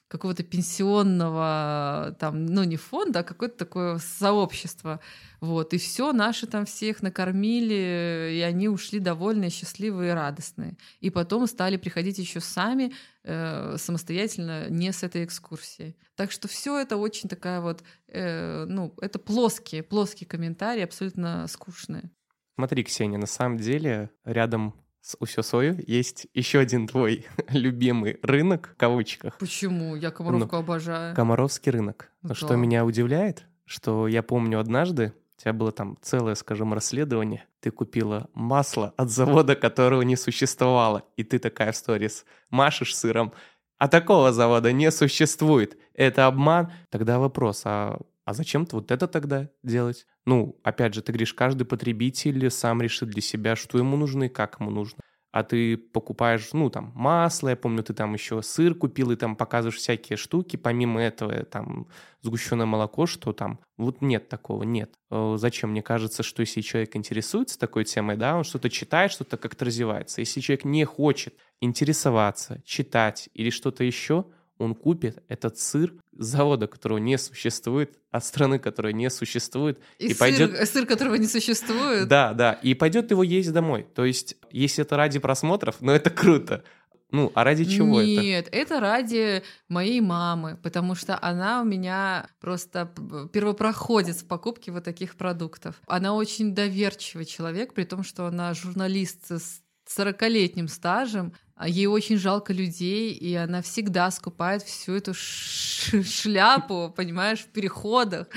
какого-то пенсионного, там, ну не фонда, а какое-то такое сообщество. Вот. И все, наши там всех накормили, и они ушли довольные, счастливые и радостные. И потом стали приходить еще сами э, самостоятельно, не с этой экскурсии. Так что все это очень такая вот, э, ну, это плоские, плоские комментарии, абсолютно скучные. Смотри, Ксения, на самом деле рядом с Усесою есть еще один твой любимый рынок, в кавычках. Почему? Я Комаровку ну, обожаю. Комаровский рынок. Но да. что меня удивляет, что я помню однажды, у тебя было там целое, скажем, расследование. Ты купила масло от завода, которого не существовало. И ты такая в сторис машешь сыром. А такого завода не существует. Это обман. Тогда вопрос, а а зачем-то вот это тогда делать? Ну, опять же, ты говоришь, каждый потребитель сам решит для себя, что ему нужно и как ему нужно. А ты покупаешь, ну, там, масло, я помню, ты там еще сыр купил, и там показываешь всякие штуки, помимо этого, там, сгущенное молоко, что там, вот нет такого, нет. Э, зачем? Мне кажется, что если человек интересуется такой темой, да, он что-то читает, что-то как-то развивается. Если человек не хочет интересоваться, читать или что-то еще, он купит этот сыр завода, которого не существует, от страны, которая не существует, и, и сыр, пойдет сыр, которого не существует. Да, да, и пойдет его есть домой. То есть, если это ради просмотров, ну это круто. Ну, а ради чего Нет, это? Нет, это ради моей мамы, потому что она у меня просто первопроходец в покупке вот таких продуктов. Она очень доверчивый человек, при том, что она журналист с 40-летним стажем, ей очень жалко людей, и она всегда скупает всю эту шляпу, понимаешь, в переходах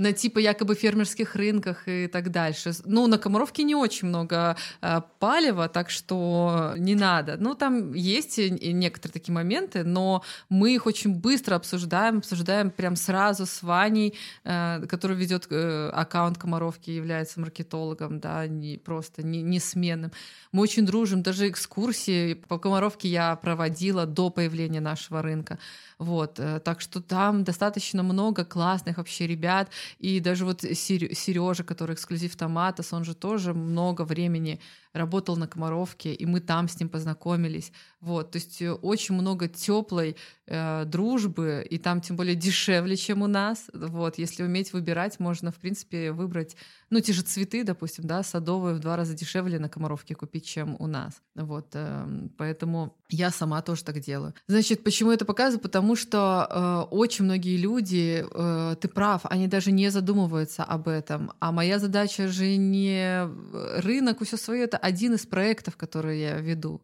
на типа якобы фермерских рынках и так дальше. Ну, на Комаровке не очень много э, палева, так что не надо. Ну, там есть некоторые такие моменты, но мы их очень быстро обсуждаем, обсуждаем прям сразу с Ваней, э, который ведет э, аккаунт Комаровки, является маркетологом, да, не просто не, не сменным. Мы очень дружим, даже экскурсии по Комаровке я проводила до появления нашего рынка. Вот, э, так что там достаточно много классных вообще ребят, и даже вот Сережа, который эксклюзив Томатос, он же тоже много времени работал на Комаровке, и мы там с ним познакомились. Вот, то есть э, очень много теплой э, дружбы, и там тем более дешевле, чем у нас. Вот, если уметь выбирать, можно, в принципе, выбрать, ну, те же цветы, допустим, да, садовые в два раза дешевле на Комаровке купить, чем у нас. Вот, э, поэтому я сама тоже так делаю. Значит, почему это показываю? Потому что э, очень многие люди, э, ты прав, они даже не задумываются об этом. А моя задача же не рынок, все свое, это один из проектов, которые я веду.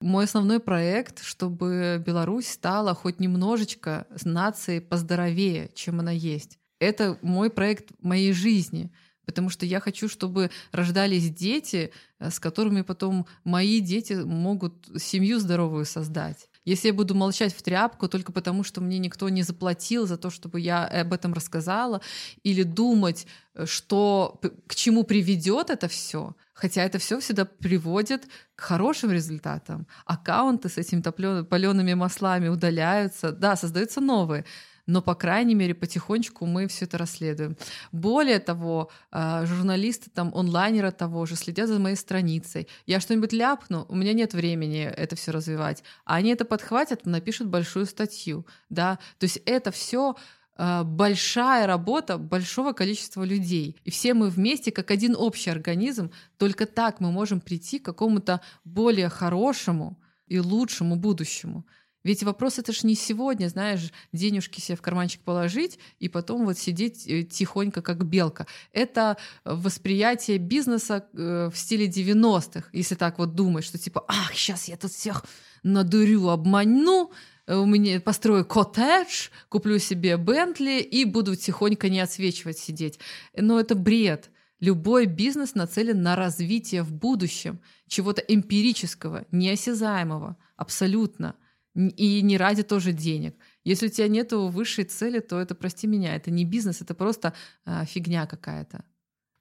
Мой основной проект, чтобы Беларусь стала хоть немножечко с нацией поздоровее, чем она есть. Это мой проект моей жизни, потому что я хочу, чтобы рождались дети, э, с которыми потом мои дети могут семью здоровую создать. Если я буду молчать в тряпку только потому, что мне никто не заплатил за то, чтобы я об этом рассказала, или думать, э, что к чему приведет это все, хотя это все всегда приводит к хорошим результатам. Аккаунты с этими палеными маслами удаляются, да, создаются новые но, по крайней мере, потихонечку мы все это расследуем. Более того, а, журналисты, там, онлайнеры того же следят за моей страницей. Я что-нибудь ляпну, у меня нет времени это все развивать. А они это подхватят, напишут большую статью. Да? То есть это все а, большая работа большого количества людей. И все мы вместе, как один общий организм, только так мы можем прийти к какому-то более хорошему и лучшему будущему. Ведь вопрос это ж не сегодня, знаешь, денежки себе в карманчик положить и потом вот сидеть э, тихонько, как белка. Это восприятие бизнеса э, в стиле 90-х, если так вот думать, что типа, ах, сейчас я тут всех надурю, обманю, э, у меня построю коттедж, куплю себе Бентли и буду тихонько не отсвечивать сидеть. Но это бред. Любой бизнес нацелен на развитие в будущем чего-то эмпирического, неосязаемого, абсолютно. И не ради тоже денег. Если у тебя нет высшей цели, то это, прости меня, это не бизнес, это просто а, фигня какая-то.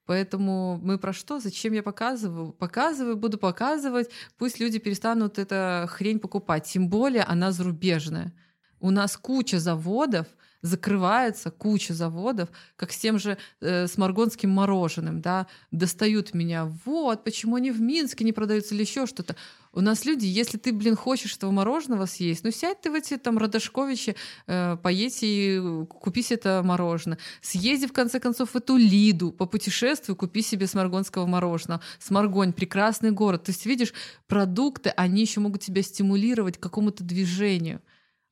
Поэтому мы про что? Зачем я показываю? Показываю, буду показывать. Пусть люди перестанут эту хрень покупать. Тем более она зарубежная. У нас куча заводов, закрывается куча заводов, как с тем же э, сморгонским мороженым, да, достают меня, вот, почему они в Минске не продаются или еще что-то. У нас люди, если ты, блин, хочешь этого мороженого съесть, ну сядь ты в эти там Радошковичи, э, поедь и купи себе это мороженое. Съезди, в конце концов, в эту Лиду, по путешествию, купи себе сморгонского мороженого. Сморгонь — прекрасный город. То есть, видишь, продукты, они еще могут тебя стимулировать к какому-то движению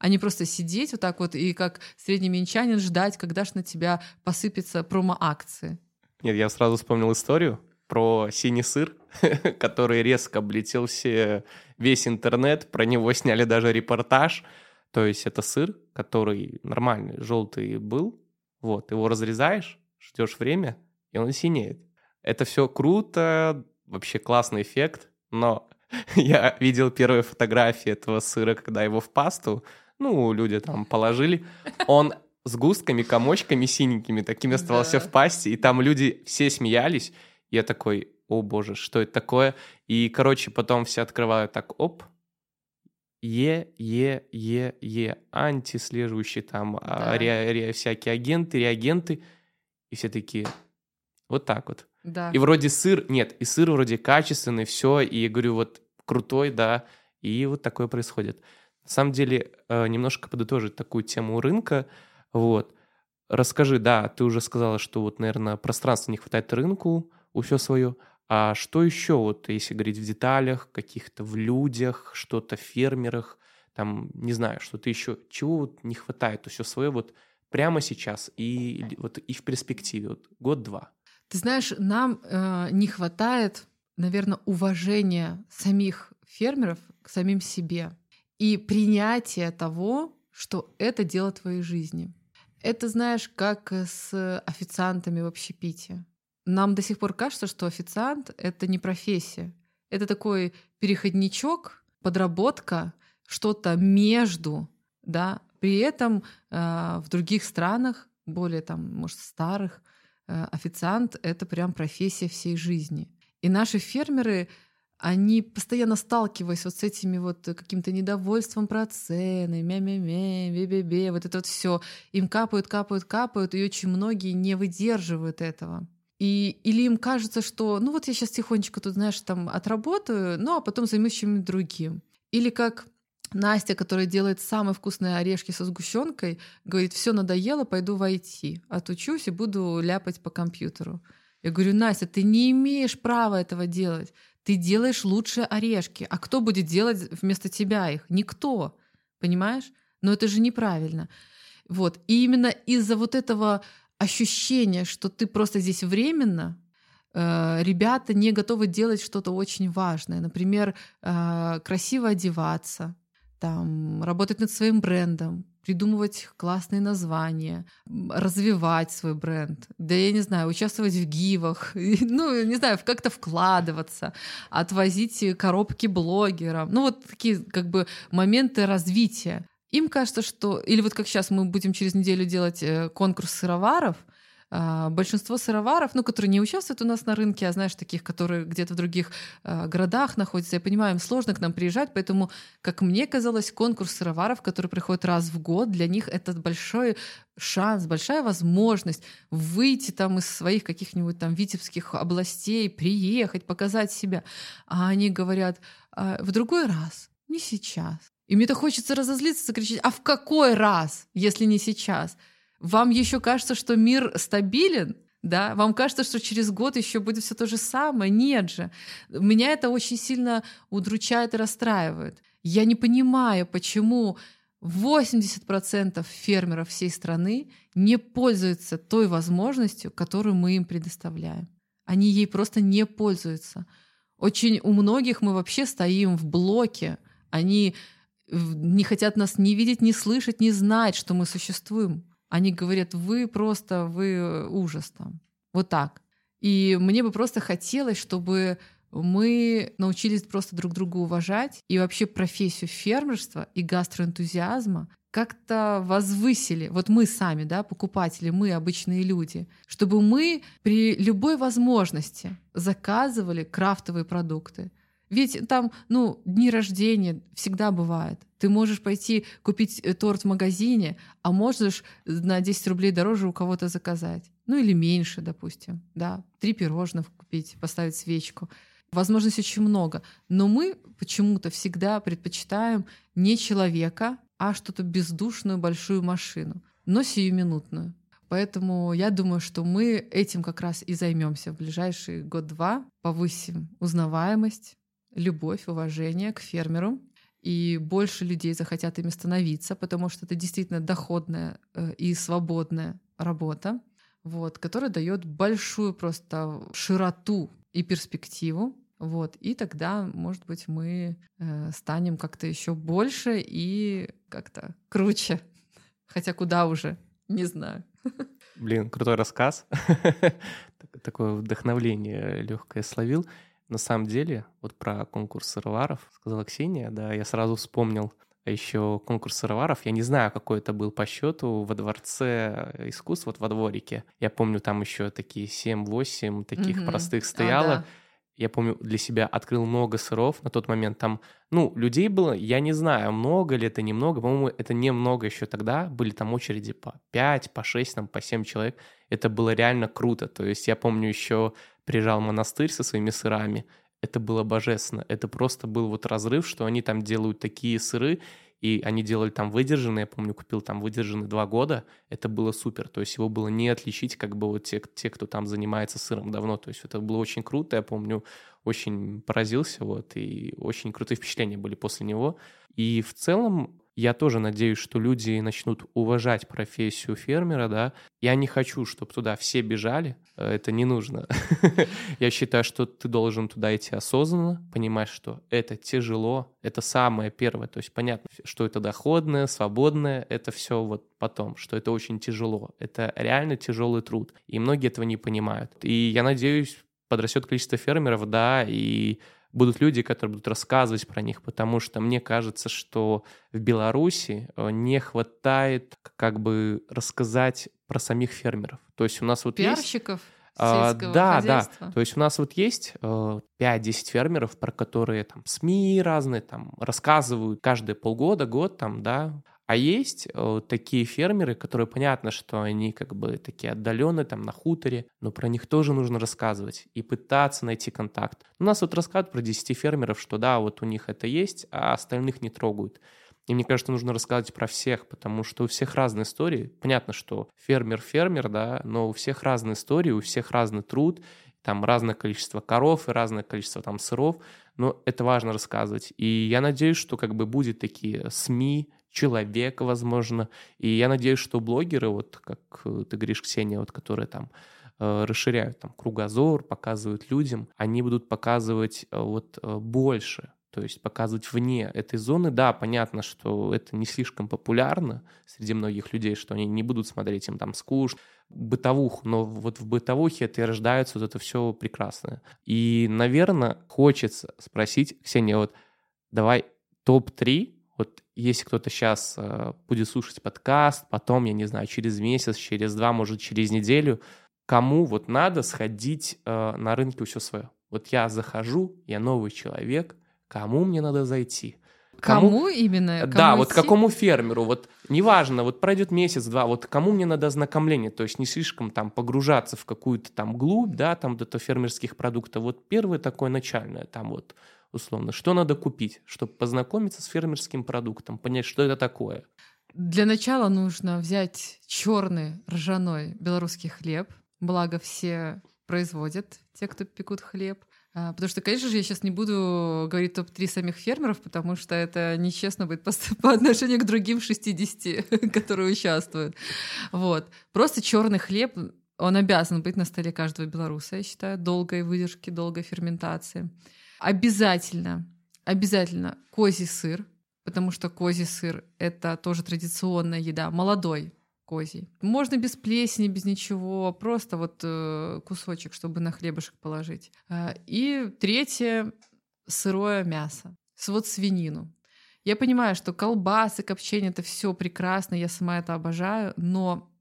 а не просто сидеть вот так вот и как средний минчанин ждать, когда ж на тебя посыпятся промо-акции. Нет, я сразу вспомнил историю про синий сыр, который резко облетел все, весь интернет, про него сняли даже репортаж. То есть это сыр, который нормальный, желтый был, вот, его разрезаешь, ждешь время, и он синеет. Это все круто, вообще классный эффект, но я видел первые фотографии этого сыра, когда его в пасту ну, люди там положили. Он с густками, комочками синенькими такими оставался да. в пасти, и там люди все смеялись. Я такой, о боже, что это такое? И, короче, потом все открывают так, оп, Е, Е, Е, Е, антислеживающие там а, да. ре, ре, всякие агенты, реагенты, и все такие, вот так вот. Да. И вроде сыр, нет, и сыр вроде качественный, все, и я говорю, вот крутой, да, и вот такое происходит. На самом деле, э, немножко подытожить такую тему рынка, вот. Расскажи, да, ты уже сказала, что вот, наверное, пространства не хватает рынку, у все свое. А что еще, вот, если говорить в деталях, каких-то в людях, что-то в фермерах, там, не знаю, что-то еще, чего вот не хватает, у все свое вот прямо сейчас и вот и в перспективе, вот год-два? Ты знаешь, нам э, не хватает, наверное, уважения самих фермеров к самим себе и принятие того, что это дело твоей жизни. Это, знаешь, как с официантами в общепите. Нам до сих пор кажется, что официант — это не профессия. Это такой переходничок, подработка, что-то между, да. При этом э, в других странах, более там, может, старых, э, официант — это прям профессия всей жизни. И наши фермеры они постоянно сталкиваясь вот с этими вот каким-то недовольством про цены, мя-мя-мя, бе-бе-бе, вот это вот все, им капают, капают, капают, и очень многие не выдерживают этого. И, или им кажется, что ну вот я сейчас тихонечко тут, знаешь, там отработаю, ну а потом займусь чем-нибудь другим. Или как Настя, которая делает самые вкусные орешки со сгущенкой, говорит, все надоело, пойду в IT, отучусь и буду ляпать по компьютеру. Я говорю, Настя, ты не имеешь права этого делать. Ты делаешь лучшие орешки. А кто будет делать вместо тебя их? Никто. Понимаешь? Но это же неправильно. Вот. И именно из-за вот этого ощущения, что ты просто здесь временно, э, ребята не готовы делать что-то очень важное. Например, э, красиво одеваться, там, работать над своим брендом, придумывать классные названия, развивать свой бренд, да я не знаю, участвовать в гивах, ну, не знаю, как-то вкладываться, отвозить коробки блогерам, ну, вот такие как бы моменты развития. Им кажется, что... Или вот как сейчас мы будем через неделю делать э, конкурс сыроваров — большинство сыроваров, ну, которые не участвуют у нас на рынке, а знаешь, таких, которые где-то в других а, городах находятся, я понимаю, им сложно к нам приезжать, поэтому, как мне казалось, конкурс сыроваров, который приходит раз в год, для них это большой шанс, большая возможность выйти там из своих каких-нибудь там витебских областей, приехать, показать себя. А они говорят, «А, в другой раз, не сейчас. И мне-то хочется разозлиться, закричать, а в какой раз, если не сейчас? Вам еще кажется, что мир стабилен, да, вам кажется, что через год еще будет все то же самое. Нет же. Меня это очень сильно удручает и расстраивает. Я не понимаю, почему 80% фермеров всей страны не пользуются той возможностью, которую мы им предоставляем. Они ей просто не пользуются. Очень у многих мы вообще стоим в блоке. Они не хотят нас не видеть, не слышать, не знать, что мы существуем. Они говорят, вы просто, вы ужас там. Вот так. И мне бы просто хотелось, чтобы мы научились просто друг друга уважать и вообще профессию фермерства и гастроэнтузиазма как-то возвысили, вот мы сами, да, покупатели, мы обычные люди, чтобы мы при любой возможности заказывали крафтовые продукты, ведь там, ну, дни рождения всегда бывает. Ты можешь пойти купить э, торт в магазине, а можешь на 10 рублей дороже у кого-то заказать. Ну или меньше, допустим. Да, три пирожных купить, поставить свечку. Возможностей очень много. Но мы почему-то всегда предпочитаем не человека, а что-то бездушную большую машину, но сиюминутную. Поэтому я думаю, что мы этим как раз и займемся в ближайший год-два, повысим узнаваемость, любовь, уважение к фермеру, и больше людей захотят ими становиться, потому что это действительно доходная э, и свободная работа, вот, которая дает большую просто широту и перспективу. Вот, и тогда, может быть, мы э, станем как-то еще больше и как-то круче. Хотя куда уже, не знаю. Блин, крутой рассказ. Такое вдохновление легкое словил. На самом деле, вот про конкурс сыроваров сказала Ксения, да, я сразу вспомнил еще конкурс сыроваров. Я не знаю, какой это был по счету во дворце искусств, вот во дворике. Я помню, там еще такие 7-8 таких угу. простых стояло. А, да. Я помню, для себя открыл много сыров на тот момент. Там, ну, людей было, я не знаю, много ли это, немного. По-моему, это немного еще тогда. Были там очереди по 5, по 6, там, по 7 человек. Это было реально круто. То есть я помню еще приезжал монастырь со своими сырами, это было божественно. Это просто был вот разрыв, что они там делают такие сыры, и они делали там выдержанные, я помню, купил там выдержанный два года, это было супер, то есть его было не отличить, как бы вот те, те, кто там занимается сыром давно, то есть это было очень круто, я помню, очень поразился, вот, и очень крутые впечатления были после него, и в целом я тоже надеюсь, что люди начнут уважать профессию фермера, да. Я не хочу, чтобы туда все бежали, э, это не нужно. Я считаю, что ты должен туда идти осознанно, понимать, что это тяжело, это самое первое. То есть понятно, что это доходное, свободное, это все вот потом, что это очень тяжело. Это реально тяжелый труд. И многие этого не понимают. И я надеюсь, подрастет количество фермеров, да, и будут люди, которые будут рассказывать про них, потому что мне кажется, что в Беларуси э, не хватает как бы рассказать про самих фермеров. То есть у нас вот Пиарщиков? есть... А, да, хозяйства. да. То есть у нас вот есть э, 5-10 фермеров, про которые там СМИ разные там рассказывают каждые полгода, год там, да, А есть э, такие фермеры, которые понятно, что они как бы такие отдаленные, там на хуторе, но про них тоже нужно рассказывать и пытаться найти контакт. У нас вот рассказывают про 10 фермеров, что да, вот у них это есть, а остальных не трогают. И мне кажется, нужно рассказывать про всех, потому что у всех разные истории. Понятно, что фермер фермер, да, но у всех разные истории, у всех разный труд, там разное количество коров и разное количество там сыров, но это важно рассказывать. И я надеюсь, что как бы будет такие СМИ, человек, возможно, и я надеюсь, что блогеры, вот как э, ты говоришь, Ксения, вот которые там э, расширяют там кругозор, показывают людям, они будут показывать э, вот больше, то есть показывать вне этой зоны. Да, понятно, что это не слишком популярно среди многих людей, что они не будут смотреть им там скучно, бытовуху, но вот в бытовухе это и рождается вот это все прекрасное. И, наверное, хочется спросить, Ксения, вот давай топ-3, вот если кто-то сейчас э, будет слушать подкаст, потом, я не знаю, через месяц, через два, может, через неделю, кому вот надо сходить э, на рынке все свое. Вот я захожу, я новый человек, кому мне надо зайти? Кому, кому именно? Кому да, идти? вот какому фермеру, вот неважно, вот пройдет месяц-два, вот кому мне надо ознакомление, то есть не слишком там погружаться в какую-то там глубь, да, там до фермерских продуктов. Вот первое такое начальное, там вот условно, что надо купить, чтобы познакомиться с фермерским продуктом, понять, что это такое. Для начала нужно взять черный ржаной белорусский хлеб, благо все производят, те, кто пекут хлеб. А, потому что, конечно же, я сейчас не буду говорить топ-3 самих фермеров, потому что это нечестно будет по, по отношению к другим 60, которые участвуют. Вот. Просто черный хлеб, он обязан быть на столе каждого белоруса, я считаю, долгой выдержки, долгой ферментации. Обязательно, обязательно козий сыр, потому что козий сыр — это тоже традиционная еда, молодой, козий. Можно без плесени, без ничего, просто вот э, кусочек, чтобы на хлебушек положить. Э, и третье — сырое мясо, вот свинину. Я понимаю, что колбасы, копчение — это все прекрасно, я сама это обожаю, но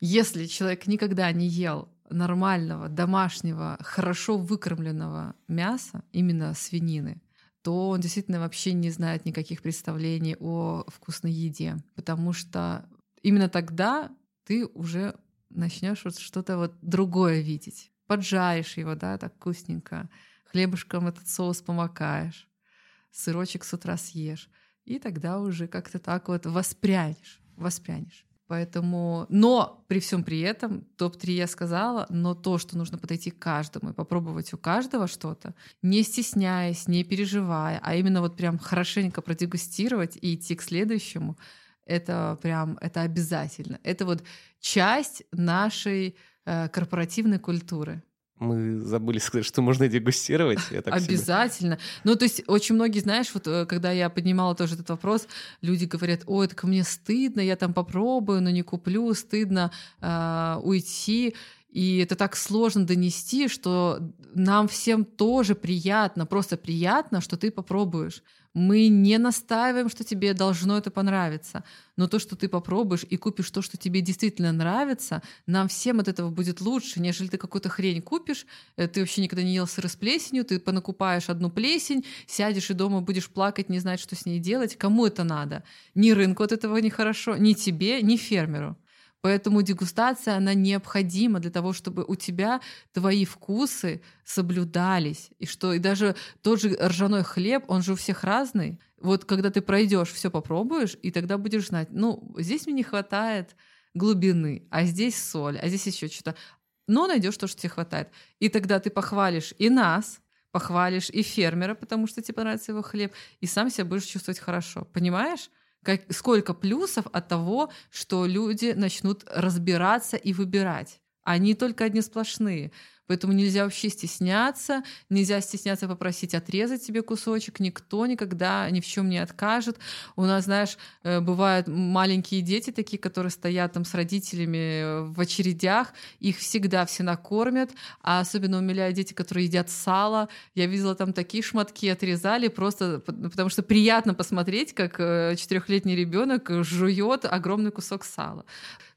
если человек никогда не ел нормального, домашнего, хорошо выкормленного мяса, именно свинины, то он действительно вообще не знает никаких представлений о вкусной еде, потому что именно тогда ты уже начнешь вот что-то вот другое видеть. Поджаришь его, да, так вкусненько, хлебушком этот соус помакаешь, сырочек с утра съешь, и тогда уже как-то так вот воспрянешь, воспрянешь. Поэтому, но при всем при этом, топ-3 я сказала, но то, что нужно подойти к каждому и попробовать у каждого что-то, не стесняясь, не переживая, а именно вот прям хорошенько продегустировать и идти к следующему, это прям, это обязательно. Это вот часть нашей э, корпоративной культуры. Мы забыли сказать, что можно дегустировать. Обязательно. Ну, то есть очень многие, знаешь, вот э, когда я поднимала тоже этот вопрос, люди говорят, ой, так мне стыдно, я там попробую, но не куплю, стыдно э, уйти. И это так сложно донести, что нам всем тоже приятно, просто приятно, что ты попробуешь. Мы не настаиваем, что тебе должно это понравиться, но то, что ты попробуешь и купишь то, что тебе действительно нравится, нам всем от этого будет лучше, нежели ты какую-то хрень купишь, э, ты вообще никогда не ел сыр с плесенью, ты понакупаешь одну плесень, сядешь и дома будешь плакать, не знать, что с ней делать. Кому это надо? Ни рынку от этого не хорошо, ни тебе, ни фермеру. Поэтому дегустация, она необходима для того, чтобы у тебя твои вкусы соблюдались. И что и даже тот же ржаной хлеб, он же у всех разный. Вот когда ты пройдешь, все попробуешь, и тогда будешь знать, ну, здесь мне не хватает глубины, а здесь соль, а здесь еще что-то. Но найдешь то, что тебе хватает. И тогда ты похвалишь и нас, похвалишь и фермера, потому что тебе нравится его хлеб, и сам себя будешь чувствовать хорошо. Понимаешь? Как, сколько плюсов от того, что люди начнут разбираться и выбирать. Они только одни сплошные. Поэтому нельзя вообще стесняться, нельзя стесняться попросить отрезать себе кусочек, никто никогда ни в чем не откажет. У нас, знаешь, э, бывают маленькие дети такие, которые стоят там с родителями э, в очередях, их всегда все накормят, а особенно умиляют дети, которые едят сало. Я видела там такие шматки отрезали, просто потому что приятно посмотреть, как э, четырехлетний ребенок жует огромный кусок сала.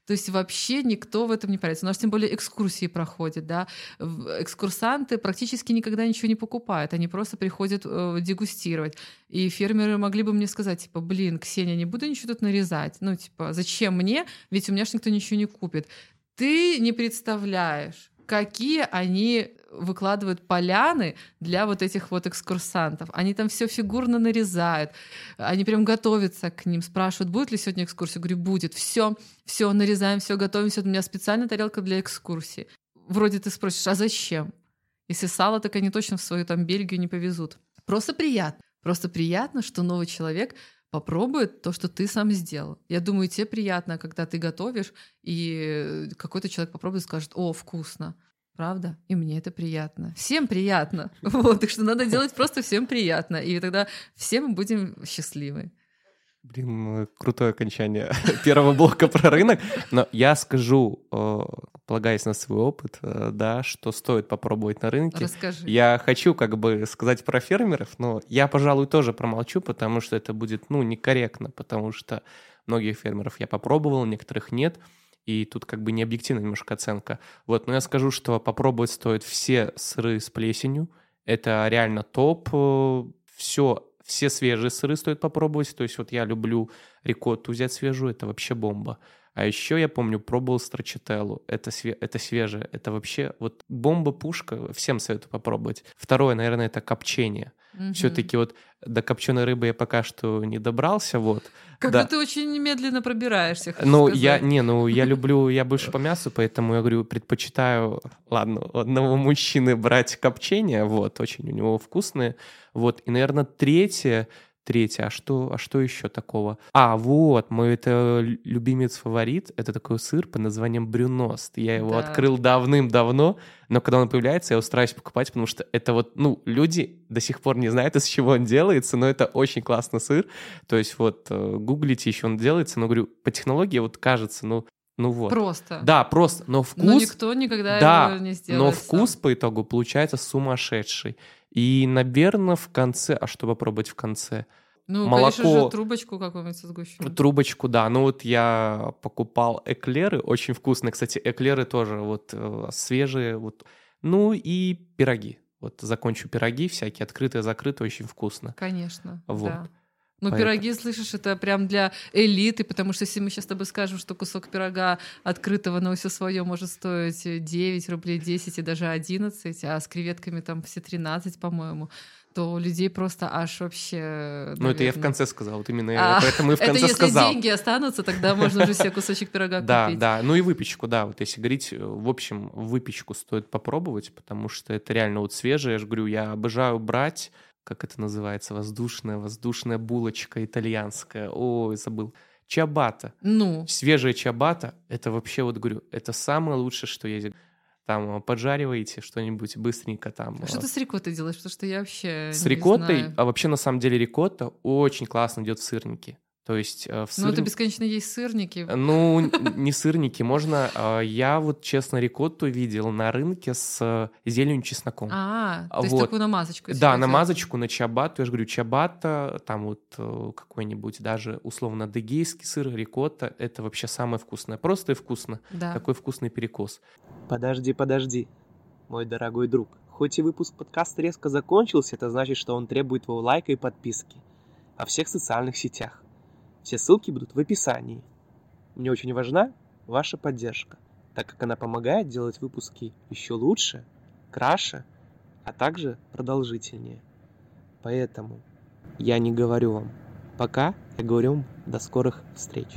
То есть вообще никто в этом не парится. У нас тем более экскурсии проходят, да. Экскурсанты практически никогда ничего не покупают, они просто приходят э, дегустировать. И фермеры могли бы мне сказать, типа, блин, Ксения, не буду ничего тут нарезать. Ну, типа, зачем мне? Ведь у меня же никто ничего не купит. Ты не представляешь, какие они выкладывают поляны для вот этих вот экскурсантов. Они там все фигурно нарезают, они прям готовятся к ним, спрашивают, будет ли сегодня экскурсия. Говорю, будет. Все, все нарезаем, все готовим, все. У меня специальная тарелка для экскурсии. Вроде ты спросишь, а зачем? Если сало, так они точно в свою там Бельгию не повезут. Просто приятно. Просто приятно, что новый человек попробует то, что ты сам сделал. Я думаю, тебе приятно, когда ты готовишь, и какой-то человек попробует и скажет, о, вкусно. Правда? И мне это приятно. Всем приятно. Вот, так что надо делать просто всем приятно. И тогда все мы будем счастливы. Блин, крутое окончание первого блока про рынок. Но я скажу, э, полагаясь на свой опыт, э, да, что стоит попробовать на рынке. Расскажи. Я хочу как бы сказать про фермеров, но я, пожалуй, тоже промолчу, потому что это будет, ну, некорректно, потому что многих фермеров я попробовал, некоторых нет и тут как бы не объективная немножко оценка. Вот, но я скажу, что попробовать стоит все сыры с плесенью. Это реально топ. Все, все свежие сыры стоит попробовать. То есть вот я люблю рикотту взять свежую, это вообще бомба. А еще я помню, пробовал страчителлу. Это, све- это свежее. Это вообще вот бомба-пушка. Всем советую попробовать. Второе, наверное, это копчение. Угу. Все-таки вот до копченой рыбы я пока что не добрался, вот. Как да. ты очень медленно пробираешься. Ну сказать. я не, ну я люблю, я больше по мясу, поэтому я говорю, предпочитаю, ладно, одного мужчины брать копчение, вот, очень у него вкусные, вот. И, наверное, третье Третье, а что, а что еще такого? А, вот, мой это любимец-фаворит, это такой сыр под названием брюност. Я его Да. открыл давным-давно, но когда он появляется, я устраиваюсь покупать, потому что это вот, ну, люди до сих пор не знают, из чего он делается, но это очень классный сыр. То есть вот э, гуглите еще он делается, но говорю, по технологии вот кажется, ну, ну вот. Просто. Да, просто, но вкус... Но никто никогда да, его не сделает но сам. вкус по итогу получается сумасшедший. И, наверное, в конце... А что попробовать в конце? Ну, молоко- конечно же, трубочку какую-нибудь со сгущенкой. Трубочку, да. Ну вот я покупал эклеры, очень вкусные. Кстати, эклеры тоже вот э, свежие. Вот. Ну и пироги. Вот закончу пироги всякие, открытые, закрытые, очень вкусно. Конечно, Вот. да. Ну, Поэтому- пироги, слышишь, это прям для элиты, потому что если мы сейчас с тобой скажем, что кусок пирога открытого на все свое может стоить 9 рублей 10 и даже 11, а с креветками там все 13, по-моему, то у людей просто аж вообще... Ну это я в наверное, конце сказал, вот именно А, поэтому и в Это конце если сказал. деньги останутся, тогда можно уже себе кусочек пирога Да, купить. да. Ну и выпечку, да. Вот если говорить, э, в общем, выпечку стоит попробовать, потому что это реально вот свежее. Я же говорю, я обожаю брать, как это называется, воздушная, воздушная булочка итальянская. Ой, забыл. Чабата. Ну, Свежая чабата, это вообще, вот говорю, это самое лучшее, что есть. Там э, поджариваете что-нибудь быстренько там. а что э, ты с рикоттой делаешь? Потому что я вообще С рикоттой, знаю. а вообще на самом деле рикотта очень классно идет в сырники. То есть э, в Ну, это бесконечно есть сырники. ну, не сырники, можно... а, Я вот, честно, рикотту видел на рынке с э, зеленью и чесноком. А, то есть Вот. такую намазочку. Да, намазочку на чабату, я же говорю, чабата, там вот э, какой-нибудь даже условно дегейский сыр, рикотта, это вообще самое вкусное. Просто и вкусно. Да. Такой вкусный перекус. Подожди, подожди, мой дорогой друг. Хоть и выпуск подкаста резко закончился, это значит, что он требует твоего лайка и подписки во всех социальных сетях. Все ссылки будут в описании. Мне очень важна ваша поддержка, так как она помогает делать выпуски еще лучше, краше, а также продолжительнее. Поэтому я не говорю вам пока, я говорю вам до скорых встреч.